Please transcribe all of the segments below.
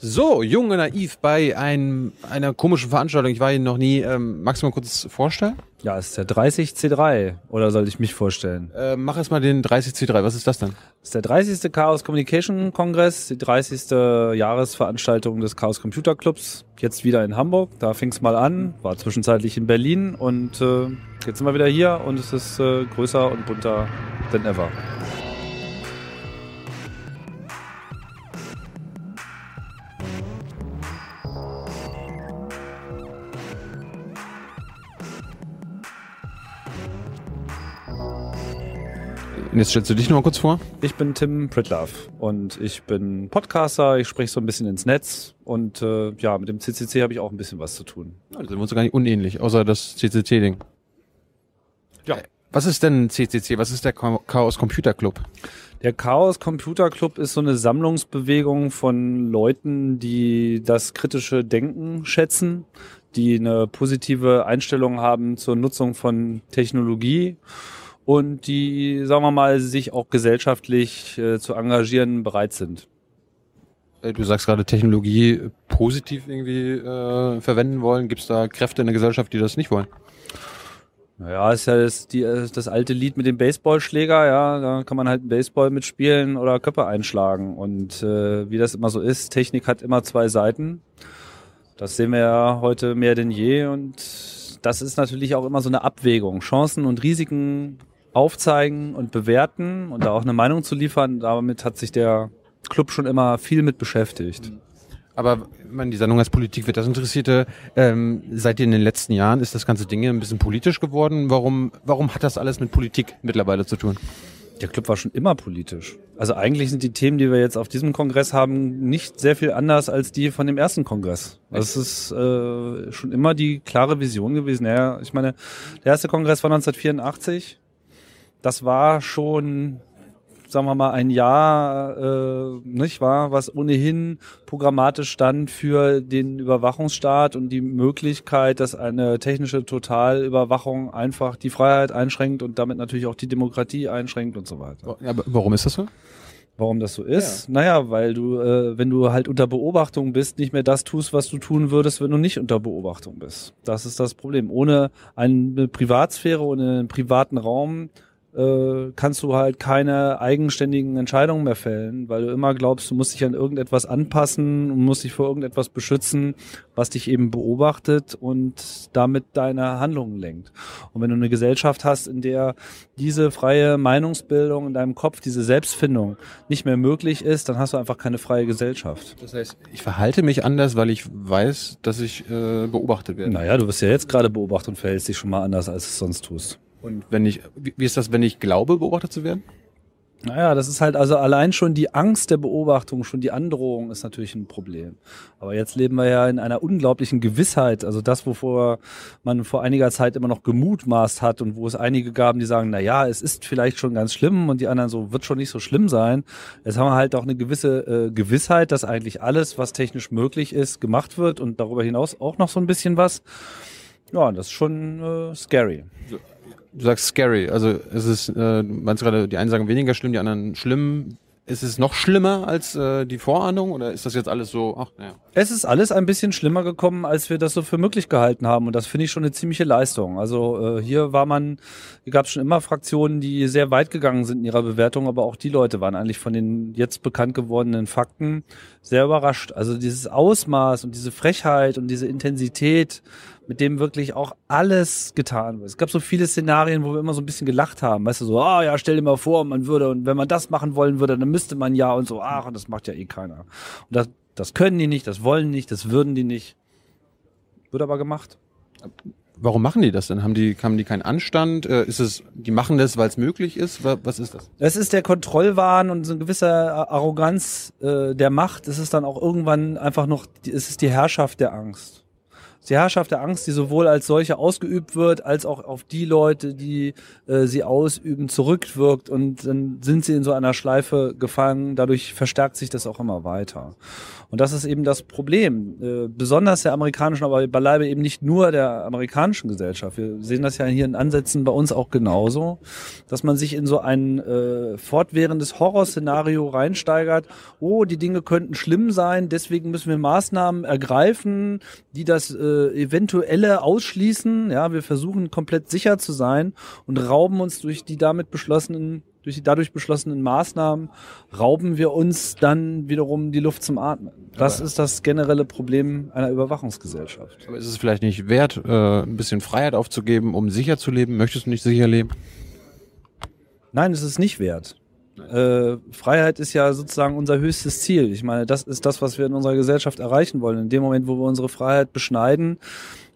So, jung und naiv bei einem, einer komischen Veranstaltung. Ich war hier noch nie. Ähm, magst du mal kurz vorstellen? Ja, es ist der 30C3. Oder soll ich mich vorstellen? Äh, mach erst mal den 30C3. Was ist das dann? Das ist der 30. Chaos Communication Kongress, die 30. Jahresveranstaltung des Chaos Computer Clubs. Jetzt wieder in Hamburg. Da fing es mal an. War zwischenzeitlich in Berlin. Und äh, jetzt sind wir wieder hier und es ist äh, größer und bunter than ever. Und jetzt stellst du dich noch mal kurz vor. Ich bin Tim Pritlove und ich bin Podcaster, ich spreche so ein bisschen ins Netz und äh, ja, mit dem CCC habe ich auch ein bisschen was zu tun. Ja, da sind wir uns gar nicht unähnlich, außer das CCC-Ding. Ja. Was ist denn CCC? Was ist der Chaos Computer Club? Der Chaos Computer Club ist so eine Sammlungsbewegung von Leuten, die das kritische Denken schätzen, die eine positive Einstellung haben zur Nutzung von Technologie und die, sagen wir mal, sich auch gesellschaftlich äh, zu engagieren bereit sind. Du sagst gerade Technologie positiv irgendwie äh, verwenden wollen. Gibt es da Kräfte in der Gesellschaft, die das nicht wollen? Naja, ist ja das, die, äh, das alte Lied mit dem Baseballschläger, ja, da kann man halt einen Baseball mitspielen oder Köpfe einschlagen. Und äh, wie das immer so ist, Technik hat immer zwei Seiten. Das sehen wir ja heute mehr denn je und das ist natürlich auch immer so eine Abwägung. Chancen und Risiken aufzeigen und bewerten und da auch eine Meinung zu liefern. Damit hat sich der Club schon immer viel mit beschäftigt. Aber ich meine, die Sendung als Politik wird das Interessierte. Ähm, ihr in den letzten Jahren, ist das ganze Ding ein bisschen politisch geworden? Warum, warum hat das alles mit Politik mittlerweile zu tun? Der Club war schon immer politisch. Also eigentlich sind die Themen, die wir jetzt auf diesem Kongress haben, nicht sehr viel anders als die von dem ersten Kongress. Das ist äh, schon immer die klare Vision gewesen. Ja, ich meine, der erste Kongress war 1984 das war schon, sagen wir mal, ein Jahr, äh, nicht wahr, was ohnehin programmatisch stand für den Überwachungsstaat und die Möglichkeit, dass eine technische Totalüberwachung einfach die Freiheit einschränkt und damit natürlich auch die Demokratie einschränkt und so weiter. Ja, warum ist das so? Warum das so ist? Ja. Naja, weil du, äh, wenn du halt unter Beobachtung bist, nicht mehr das tust, was du tun würdest, wenn du nicht unter Beobachtung bist. Das ist das Problem. Ohne eine Privatsphäre, ohne einen privaten Raum äh, kannst du halt keine eigenständigen Entscheidungen mehr fällen, weil du immer glaubst, du musst dich an irgendetwas anpassen und musst dich vor irgendetwas beschützen, was dich eben beobachtet und damit deine Handlungen lenkt. Und wenn du eine Gesellschaft hast, in der diese freie Meinungsbildung in deinem Kopf, diese Selbstfindung nicht mehr möglich ist, dann hast du einfach keine freie Gesellschaft. Das heißt, ich verhalte mich anders, weil ich weiß, dass ich äh, beobachtet werde. Naja, du wirst ja jetzt gerade beobachtet und verhältst dich schon mal anders, als du es sonst tust. Und wenn ich, wie ist das, wenn ich glaube, beobachtet zu werden? Naja, das ist halt also allein schon die Angst der Beobachtung, schon die Androhung ist natürlich ein Problem. Aber jetzt leben wir ja in einer unglaublichen Gewissheit. Also das, wovor man vor einiger Zeit immer noch gemutmaßt hat und wo es einige gaben, die sagen, na ja, es ist vielleicht schon ganz schlimm und die anderen so, wird schon nicht so schlimm sein. Jetzt haben wir halt auch eine gewisse äh, Gewissheit, dass eigentlich alles, was technisch möglich ist, gemacht wird und darüber hinaus auch noch so ein bisschen was. Ja, das ist schon äh, scary du sagst scary. Also es ist, äh, meinst gerade, die einen sagen weniger schlimm, die anderen schlimm. Ist es noch schlimmer als äh, die Vorahnung oder ist das jetzt alles so, ach naja. Es ist alles ein bisschen schlimmer gekommen, als wir das so für möglich gehalten haben und das finde ich schon eine ziemliche Leistung. Also äh, hier war man, hier gab es schon immer Fraktionen, die sehr weit gegangen sind in ihrer Bewertung, aber auch die Leute waren eigentlich von den jetzt bekannt gewordenen Fakten sehr überrascht. Also dieses Ausmaß und diese Frechheit und diese Intensität mit dem wirklich auch alles getan wird. Es gab so viele Szenarien, wo wir immer so ein bisschen gelacht haben. Weißt du, so, ah oh, ja, stell dir mal vor, man würde, und wenn man das machen wollen würde, dann müsste man ja und so, ach, das macht ja eh keiner. Und das, das können die nicht, das wollen nicht, das würden die nicht. Wird aber gemacht. Warum machen die das denn? Haben die, haben die keinen Anstand? Äh, ist es, die machen das, weil es möglich ist? Was ist das? Es ist der Kontrollwahn und so eine gewisse Arroganz äh, der Macht. Es ist dann auch irgendwann einfach noch, es ist die Herrschaft der Angst. Die Herrschaft der Angst, die sowohl als solche ausgeübt wird, als auch auf die Leute, die äh, sie ausüben, zurückwirkt und dann sind sie in so einer Schleife gefangen. Dadurch verstärkt sich das auch immer weiter. Und das ist eben das Problem, äh, besonders der amerikanischen, aber beileibe eben nicht nur der amerikanischen Gesellschaft. Wir sehen das ja hier in Ansätzen bei uns auch genauso, dass man sich in so ein äh, fortwährendes Horrorszenario reinsteigert. Oh, die Dinge könnten schlimm sein, deswegen müssen wir Maßnahmen ergreifen, die das äh, eventuelle ausschließen. Ja, wir versuchen komplett sicher zu sein und rauben uns durch die damit beschlossenen durch die dadurch beschlossenen Maßnahmen rauben wir uns dann wiederum die Luft zum Atmen. Das ist das generelle Problem einer Überwachungsgesellschaft. Aber ist es vielleicht nicht wert, äh, ein bisschen Freiheit aufzugeben, um sicher zu leben? Möchtest du nicht sicher leben? Nein, es ist nicht wert. Äh, Freiheit ist ja sozusagen unser höchstes Ziel. Ich meine, das ist das, was wir in unserer Gesellschaft erreichen wollen. In dem Moment, wo wir unsere Freiheit beschneiden,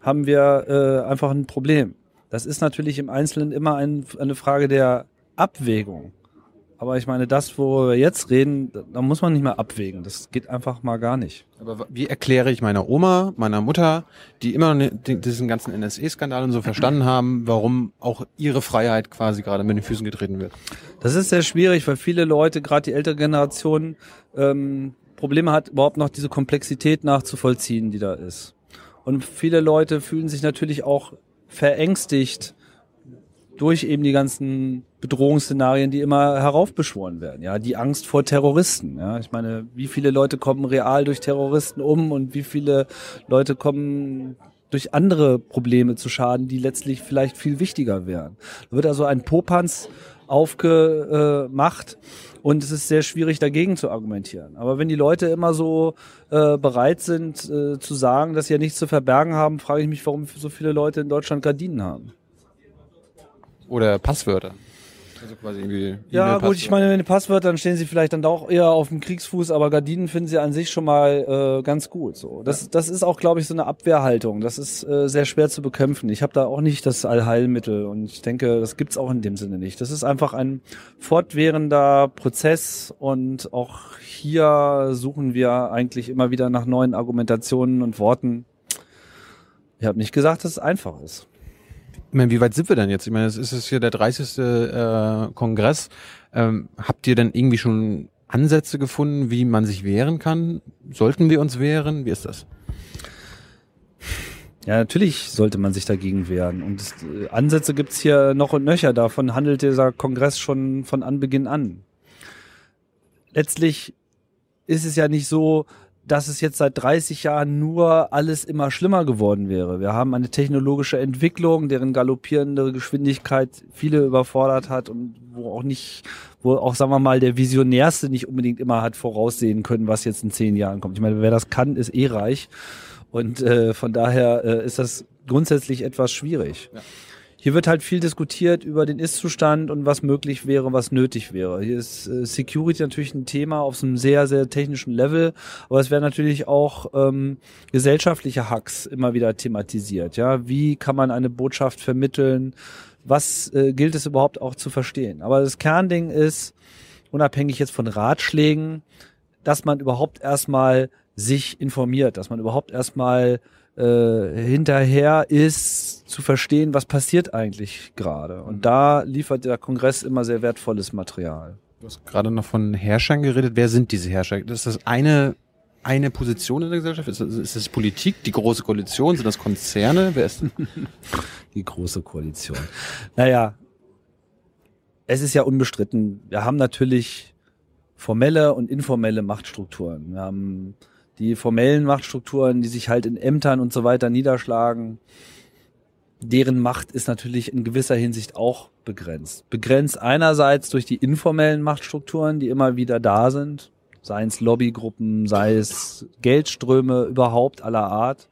haben wir äh, einfach ein Problem. Das ist natürlich im Einzelnen immer ein, eine Frage der Abwägung. Aber ich meine, das, wo wir jetzt reden, da muss man nicht mehr abwägen. Das geht einfach mal gar nicht. Aber wie erkläre ich meiner Oma, meiner Mutter, die immer diesen ganzen NSE-Skandal und so verstanden haben, warum auch ihre Freiheit quasi gerade mit den Füßen getreten wird? Das ist sehr schwierig, weil viele Leute, gerade die ältere Generation, ähm, Probleme hat, überhaupt noch diese Komplexität nachzuvollziehen, die da ist. Und viele Leute fühlen sich natürlich auch verängstigt durch eben die ganzen Bedrohungsszenarien, die immer heraufbeschworen werden. Ja, die Angst vor Terroristen. Ja, ich meine, wie viele Leute kommen real durch Terroristen um und wie viele Leute kommen durch andere Probleme zu Schaden, die letztlich vielleicht viel wichtiger wären. Da wird also ein Popanz aufgemacht und es ist sehr schwierig dagegen zu argumentieren. Aber wenn die Leute immer so äh, bereit sind äh, zu sagen, dass sie ja nichts zu verbergen haben, frage ich mich, warum so viele Leute in Deutschland Gardinen haben. Oder Passwörter. Also quasi irgendwie ja, gut, ich meine, wenn die Passwörter, dann stehen sie vielleicht dann auch eher auf dem Kriegsfuß, aber Gardinen finden sie an sich schon mal äh, ganz gut. So, das, ja. das ist auch, glaube ich, so eine Abwehrhaltung. Das ist äh, sehr schwer zu bekämpfen. Ich habe da auch nicht das Allheilmittel und ich denke, das gibt's auch in dem Sinne nicht. Das ist einfach ein fortwährender Prozess und auch hier suchen wir eigentlich immer wieder nach neuen Argumentationen und Worten. Ich habe nicht gesagt, dass es einfach ist. Ich meine, wie weit sind wir denn jetzt? Ich meine, es ist es hier der 30. Äh, Kongress. Ähm, habt ihr denn irgendwie schon Ansätze gefunden, wie man sich wehren kann? Sollten wir uns wehren? Wie ist das? Ja, natürlich sollte man sich dagegen wehren. Und es, äh, Ansätze gibt's hier noch und nöcher. Davon handelt dieser Kongress schon von Anbeginn an. Letztlich ist es ja nicht so, dass es jetzt seit 30 Jahren nur alles immer schlimmer geworden wäre. Wir haben eine technologische Entwicklung, deren galoppierende Geschwindigkeit viele überfordert hat und wo auch nicht, wo auch, sagen wir mal, der Visionärste nicht unbedingt immer hat voraussehen können, was jetzt in zehn Jahren kommt. Ich meine, wer das kann, ist eh reich. Und äh, von daher äh, ist das grundsätzlich etwas schwierig. Ja. Hier wird halt viel diskutiert über den Ist-Zustand und was möglich wäre, was nötig wäre. Hier ist äh, Security natürlich ein Thema auf einem sehr, sehr technischen Level, aber es werden natürlich auch ähm, gesellschaftliche Hacks immer wieder thematisiert. Ja, wie kann man eine Botschaft vermitteln? Was äh, gilt es überhaupt auch zu verstehen? Aber das Kernding ist, unabhängig jetzt von Ratschlägen, dass man überhaupt erstmal sich informiert, dass man überhaupt erstmal äh, hinterher ist, zu verstehen, was passiert eigentlich gerade. Und mhm. da liefert der Kongress immer sehr wertvolles Material. Du hast gerade noch von Herrschern geredet. Wer sind diese Herrscher? Das ist das eine, eine Position in der Gesellschaft? Ist das, ist das Politik, die große Koalition? Sind das Konzerne? Wer ist die große Koalition? Naja, es ist ja unbestritten. Wir haben natürlich formelle und informelle Machtstrukturen. Wir haben die formellen Machtstrukturen, die sich halt in Ämtern und so weiter niederschlagen, deren Macht ist natürlich in gewisser Hinsicht auch begrenzt. Begrenzt einerseits durch die informellen Machtstrukturen, die immer wieder da sind, sei es Lobbygruppen, sei es Geldströme überhaupt aller Art.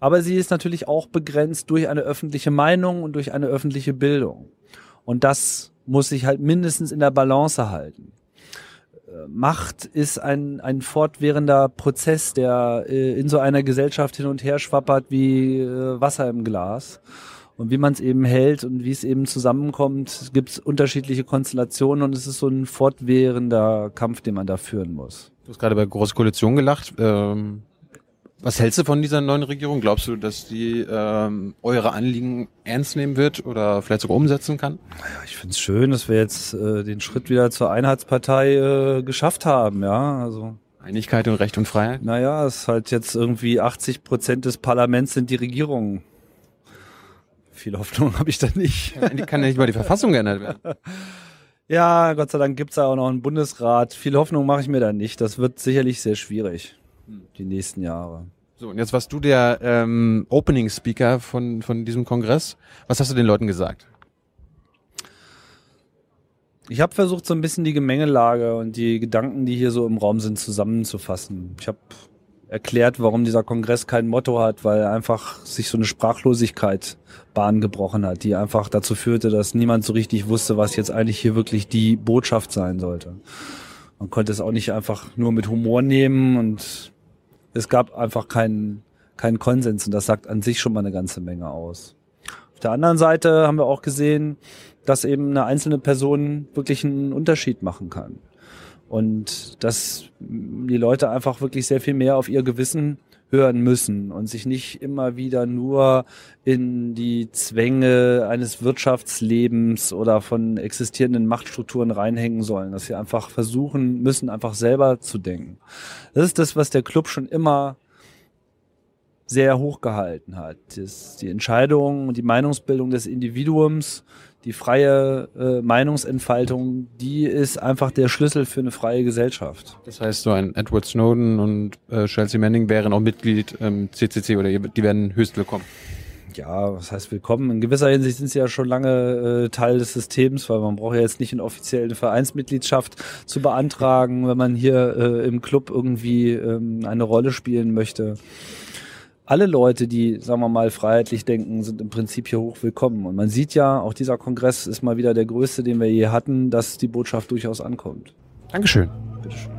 Aber sie ist natürlich auch begrenzt durch eine öffentliche Meinung und durch eine öffentliche Bildung. Und das muss sich halt mindestens in der Balance halten. Macht ist ein, ein fortwährender Prozess, der äh, in so einer Gesellschaft hin und her schwappert wie äh, Wasser im Glas. Und wie man es eben hält und wie es eben zusammenkommt, gibt es unterschiedliche Konstellationen und es ist so ein fortwährender Kampf, den man da führen muss. Du hast gerade bei Große Koalition gelacht. Ähm, Was hältst du von dieser neuen Regierung? Glaubst du, dass die ähm, eure Anliegen ernst nehmen wird oder vielleicht sogar umsetzen kann? Naja, ich finde es schön, dass wir jetzt äh, den Schritt wieder zur Einheitspartei äh, geschafft haben, ja. Also Einigkeit und Recht und Freiheit? Naja, es ist halt jetzt irgendwie 80 Prozent des Parlaments sind die Regierung. Viel Hoffnung habe ich da nicht. Die kann ja nicht mal die Verfassung geändert werden. Ja, Gott sei Dank gibt's da auch noch einen Bundesrat. Viel Hoffnung mache ich mir da nicht. Das wird sicherlich sehr schwierig, die nächsten Jahre. So, und jetzt warst du der ähm, Opening Speaker von, von diesem Kongress. Was hast du den Leuten gesagt? Ich habe versucht, so ein bisschen die Gemengelage und die Gedanken, die hier so im Raum sind, zusammenzufassen. Ich habe erklärt, warum dieser Kongress kein Motto hat, weil einfach sich so eine Sprachlosigkeit Bahn gebrochen hat, die einfach dazu führte, dass niemand so richtig wusste, was jetzt eigentlich hier wirklich die Botschaft sein sollte. Man konnte es auch nicht einfach nur mit Humor nehmen und es gab einfach keinen keinen Konsens und das sagt an sich schon mal eine ganze Menge aus. Auf der anderen Seite haben wir auch gesehen, dass eben eine einzelne Person wirklich einen Unterschied machen kann. Und dass die Leute einfach wirklich sehr viel mehr auf ihr Gewissen hören müssen und sich nicht immer wieder nur in die Zwänge eines Wirtschaftslebens oder von existierenden Machtstrukturen reinhängen sollen, dass sie einfach versuchen müssen, einfach selber zu denken. Das ist das, was der Club schon immer sehr hoch gehalten hat. Das, die Entscheidung und die Meinungsbildung des Individuums, die freie äh, Meinungsentfaltung, die ist einfach der Schlüssel für eine freie Gesellschaft. Das heißt, so ein Edward Snowden und äh, Chelsea Manning wären auch Mitglied im CCC oder die werden höchst willkommen. Ja, was heißt willkommen? In gewisser Hinsicht sind sie ja schon lange äh, Teil des Systems, weil man braucht ja jetzt nicht eine offizielle Vereinsmitgliedschaft zu beantragen, wenn man hier äh, im Club irgendwie ähm, eine Rolle spielen möchte alle Leute, die, sagen wir mal, freiheitlich denken, sind im Prinzip hier hoch willkommen. Und man sieht ja, auch dieser Kongress ist mal wieder der größte, den wir je hatten, dass die Botschaft durchaus ankommt. Dankeschön. Bitteschön.